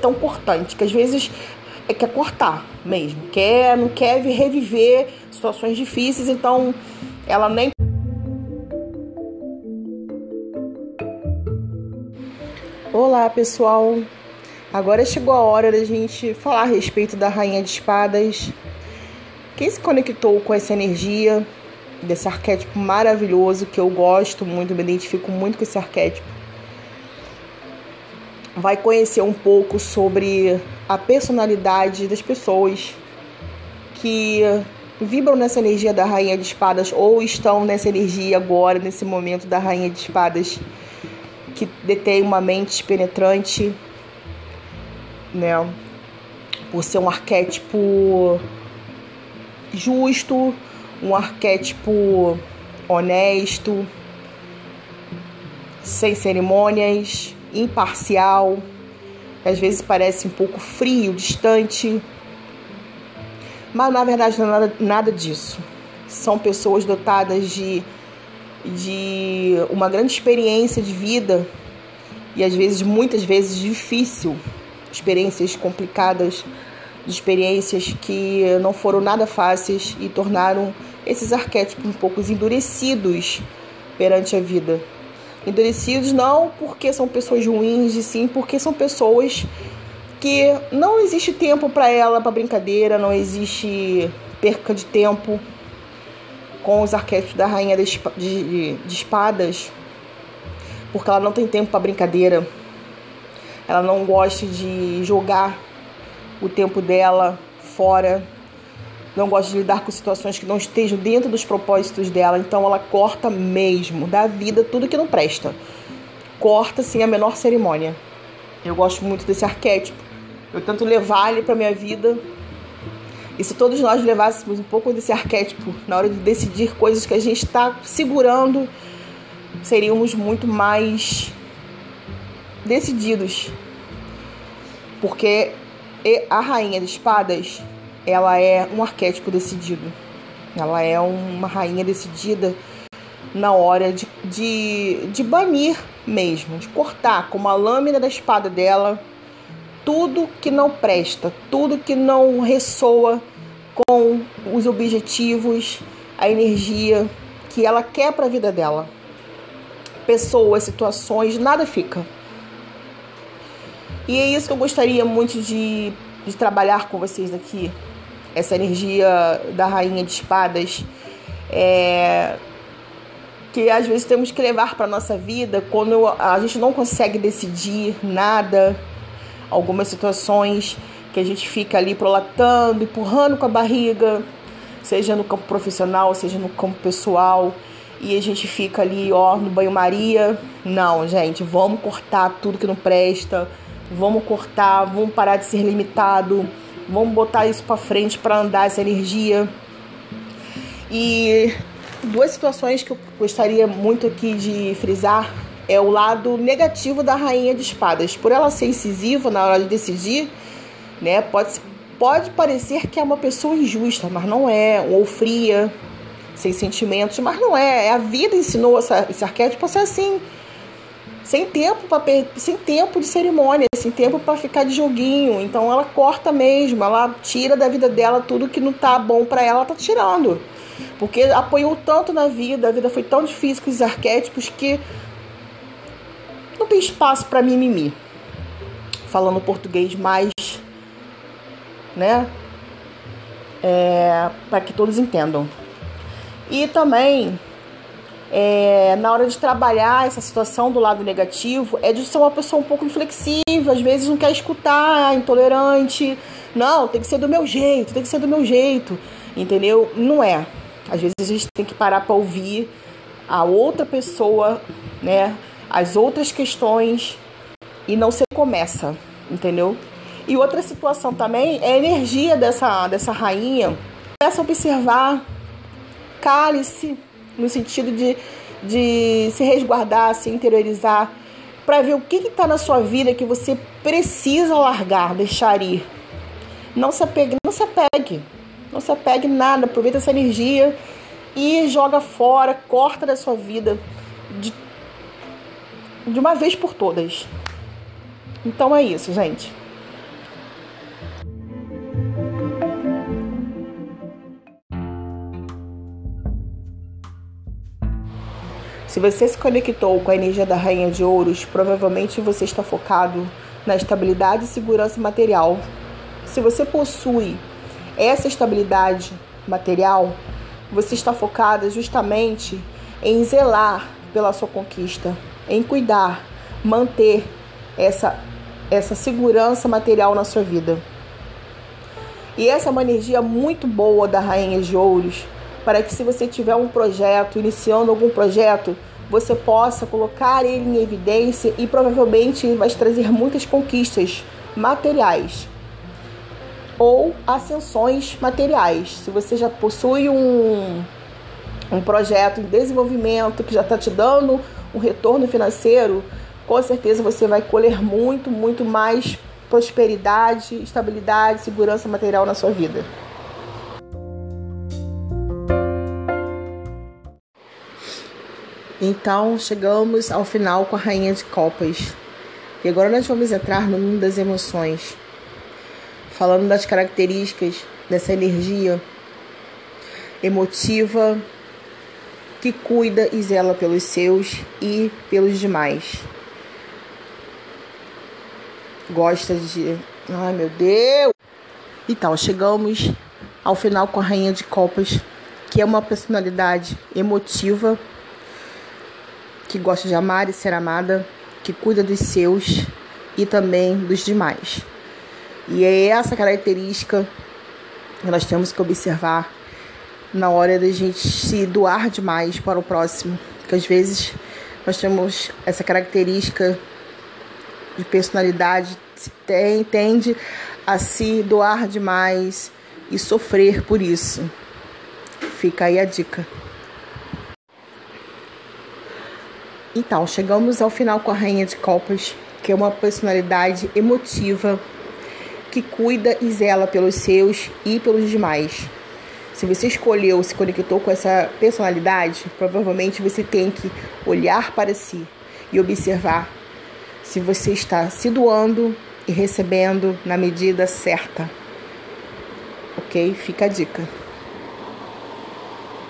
tão cortante, que às vezes é quer cortar mesmo, quer, não quer reviver situações difíceis, então ela nem Olá, pessoal. Agora chegou a hora da gente falar a respeito da Rainha de Espadas. Quem se conectou com essa energia, desse arquétipo maravilhoso que eu gosto muito, me identifico muito com esse arquétipo, vai conhecer um pouco sobre a personalidade das pessoas que vibram nessa energia da Rainha de Espadas ou estão nessa energia agora, nesse momento da Rainha de Espadas que detém uma mente penetrante, né? Por ser um arquétipo justo, um arquétipo honesto, sem cerimônias, imparcial, às vezes parece um pouco frio, distante, mas na verdade não é nada, nada disso. São pessoas dotadas de de uma grande experiência de vida e às vezes, muitas vezes, difícil, experiências complicadas, experiências que não foram nada fáceis e tornaram esses arquétipos um pouco endurecidos perante a vida. Endurecidos não porque são pessoas ruins, e sim porque são pessoas que não existe tempo para ela, para brincadeira, não existe perca de tempo, com os arquétipos da rainha de, de, de espadas, porque ela não tem tempo para brincadeira. Ela não gosta de jogar o tempo dela fora. Não gosta de lidar com situações que não estejam dentro dos propósitos dela. Então ela corta mesmo da vida tudo que não presta. Corta sem a menor cerimônia. Eu gosto muito desse arquétipo. Eu tento levar ele para minha vida e se todos nós levássemos um pouco desse arquétipo na hora de decidir coisas que a gente está segurando, seríamos muito mais decididos. Porque a rainha de espadas, ela é um arquétipo decidido. Ela é uma rainha decidida na hora de, de, de banir mesmo, de cortar com a lâmina da espada dela tudo que não presta, tudo que não ressoa com os objetivos, a energia que ela quer para a vida dela. Pessoas, situações, nada fica. E é isso que eu gostaria muito de, de trabalhar com vocês aqui. Essa energia da rainha de espadas. É, que às vezes temos que levar para nossa vida quando a gente não consegue decidir nada, algumas situações que a gente fica ali prolatando, empurrando com a barriga, seja no campo profissional, seja no campo pessoal, e a gente fica ali, ó, no banho-maria. Não, gente, vamos cortar tudo que não presta, vamos cortar, vamos parar de ser limitado, vamos botar isso para frente para andar essa energia. E duas situações que eu gostaria muito aqui de frisar é o lado negativo da rainha de espadas. Por ela ser incisiva na hora de decidir, né? Pode, pode parecer que é uma pessoa injusta, mas não é, ou fria, sem sentimentos, mas não é. a vida ensinou essa, esse arquétipo a ser assim. Sem tempo, pra, sem tempo de cerimônia, sem tempo para ficar de joguinho. Então ela corta mesmo, ela tira da vida dela tudo que não tá bom para ela, ela tá tirando. Porque apoiou tanto na vida, a vida foi tão difícil com os arquétipos que não tem espaço para mimimi. Falando português mais né? É, para que todos entendam. E também, é, na hora de trabalhar essa situação do lado negativo, é de ser uma pessoa um pouco inflexível, às vezes não quer escutar, intolerante. Não, tem que ser do meu jeito, tem que ser do meu jeito, entendeu? Não é. Às vezes a gente tem que parar para ouvir a outra pessoa, né? As outras questões e não se começa, entendeu? E outra situação também é a energia dessa, dessa rainha. Começa a observar, cale-se, no sentido de, de se resguardar, se interiorizar, para ver o que está na sua vida que você precisa largar, deixar ir. Não se apegue, não se apegue, não se apegue nada, aproveita essa energia e joga fora, corta da sua vida de, de uma vez por todas. Então é isso, gente. Se você se conectou com a energia da Rainha de Ouros, provavelmente você está focado na estabilidade e segurança material. Se você possui essa estabilidade material, você está focada justamente em zelar pela sua conquista, em cuidar, manter essa, essa segurança material na sua vida. E essa é uma energia muito boa da Rainha de Ouros, para que se você tiver um projeto, iniciando algum projeto, você possa colocar ele em evidência e provavelmente vai trazer muitas conquistas materiais ou ascensões materiais. Se você já possui um, um projeto em desenvolvimento que já está te dando um retorno financeiro, com certeza você vai colher muito, muito mais prosperidade, estabilidade, segurança material na sua vida. Então chegamos ao final com a Rainha de Copas. E agora nós vamos entrar no mundo das emoções, falando das características dessa energia emotiva que cuida e zela pelos seus e pelos demais. Gosta de. Ai meu Deus! Então, chegamos ao final com a Rainha de Copas, que é uma personalidade emotiva que gosta de amar e ser amada, que cuida dos seus e também dos demais. E é essa característica que nós temos que observar na hora da gente se doar demais para o próximo. Porque às vezes nós temos essa característica de personalidade, tem, tende a se doar demais e sofrer por isso. Fica aí a dica. Então, chegamos ao final com a Rainha de Copas, que é uma personalidade emotiva que cuida e zela pelos seus e pelos demais. Se você escolheu, se conectou com essa personalidade, provavelmente você tem que olhar para si e observar se você está se doando e recebendo na medida certa. Ok? Fica a dica.